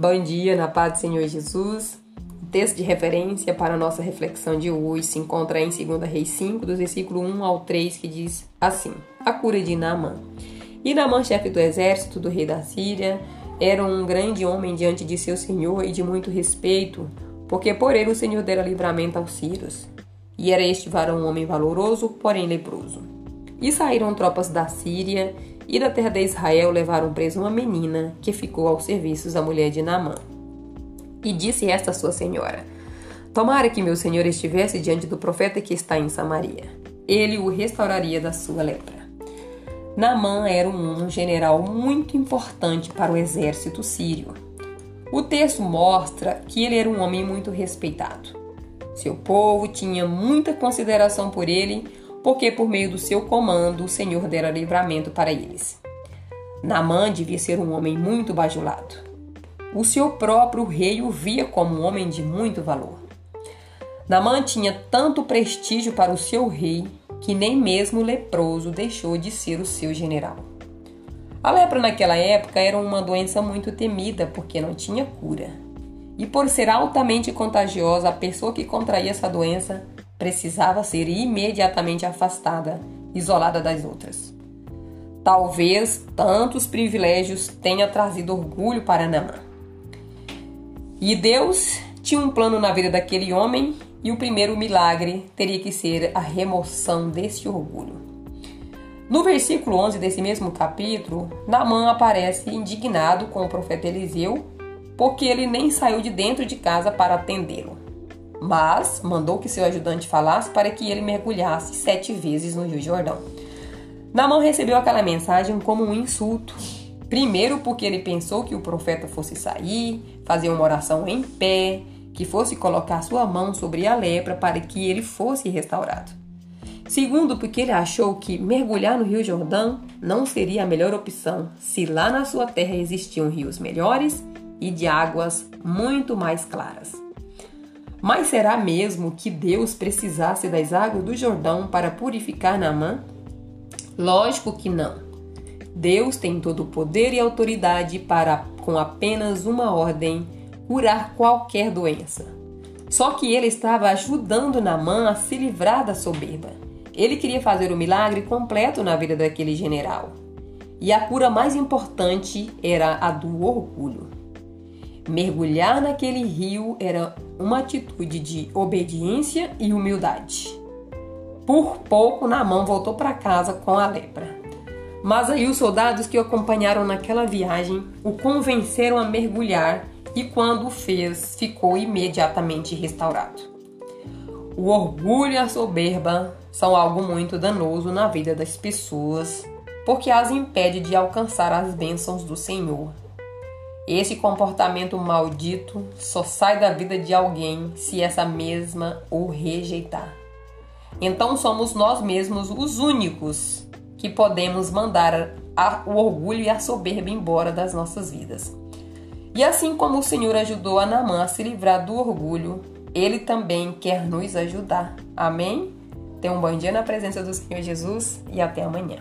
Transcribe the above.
Bom dia, na paz do Senhor Jesus. O texto de referência para a nossa reflexão de hoje se encontra em 2 Reis 5, do versículo 1 ao 3, que diz assim: A cura de Naamã. E Naamã, chefe do exército do rei da Síria, era um grande homem diante de seu senhor e de muito respeito, porque por ele o Senhor dera livramento aos sírios. E era este varão um homem valoroso, porém leproso. E saíram tropas da Síria e da terra de Israel levaram preso uma menina que ficou aos serviços da mulher de Naamã. E disse esta sua senhora: Tomara que meu senhor estivesse diante do profeta que está em Samaria. Ele o restauraria da sua lepra. Naamã era um general muito importante para o exército sírio. O texto mostra que ele era um homem muito respeitado. Seu povo tinha muita consideração por ele, porque por meio do seu comando o Senhor dera livramento para eles. Naamã devia ser um homem muito bajulado. O seu próprio rei o via como um homem de muito valor. Naamã tinha tanto prestígio para o seu rei que nem mesmo o leproso deixou de ser o seu general. A lepra naquela época era uma doença muito temida porque não tinha cura. E por ser altamente contagiosa, a pessoa que contraía essa doença precisava ser imediatamente afastada, isolada das outras. Talvez tantos privilégios tenha trazido orgulho para Naamã. E Deus tinha um plano na vida daquele homem e o primeiro milagre teria que ser a remoção desse orgulho. No versículo 11 desse mesmo capítulo, Naamã aparece indignado com o profeta Eliseu, porque ele nem saiu de dentro de casa para atendê-lo, mas mandou que seu ajudante falasse para que ele mergulhasse sete vezes no Rio Jordão. Naamã recebeu aquela mensagem como um insulto. Primeiro, porque ele pensou que o profeta fosse sair, fazer uma oração em pé, que fosse colocar sua mão sobre a lepra para que ele fosse restaurado. Segundo, porque ele achou que mergulhar no Rio Jordão não seria a melhor opção se lá na sua terra existiam rios melhores e de águas muito mais claras. Mas será mesmo que Deus precisasse das águas do Jordão para purificar Naamã? Lógico que não. Deus tem todo o poder e autoridade para, com apenas uma ordem, curar qualquer doença. Só que ele estava ajudando Naamã a se livrar da soberba. Ele queria fazer o milagre completo na vida daquele general. E a cura mais importante era a do orgulho. Mergulhar naquele rio era uma atitude de obediência e humildade. Por pouco, Naamã voltou para casa com a lepra. Mas aí os soldados que o acompanharam naquela viagem o convenceram a mergulhar e quando o fez, ficou imediatamente restaurado. O orgulho e a soberba são algo muito danoso na vida das pessoas, porque as impede de alcançar as bênçãos do Senhor. Esse comportamento maldito só sai da vida de alguém se essa mesma o rejeitar. Então somos nós mesmos os únicos que podemos mandar o orgulho e a soberba embora das nossas vidas. E assim como o Senhor ajudou a Naamã a se livrar do orgulho, ele também quer nos ajudar. Amém? Tenha um bom dia na presença do Senhor Jesus e até amanhã.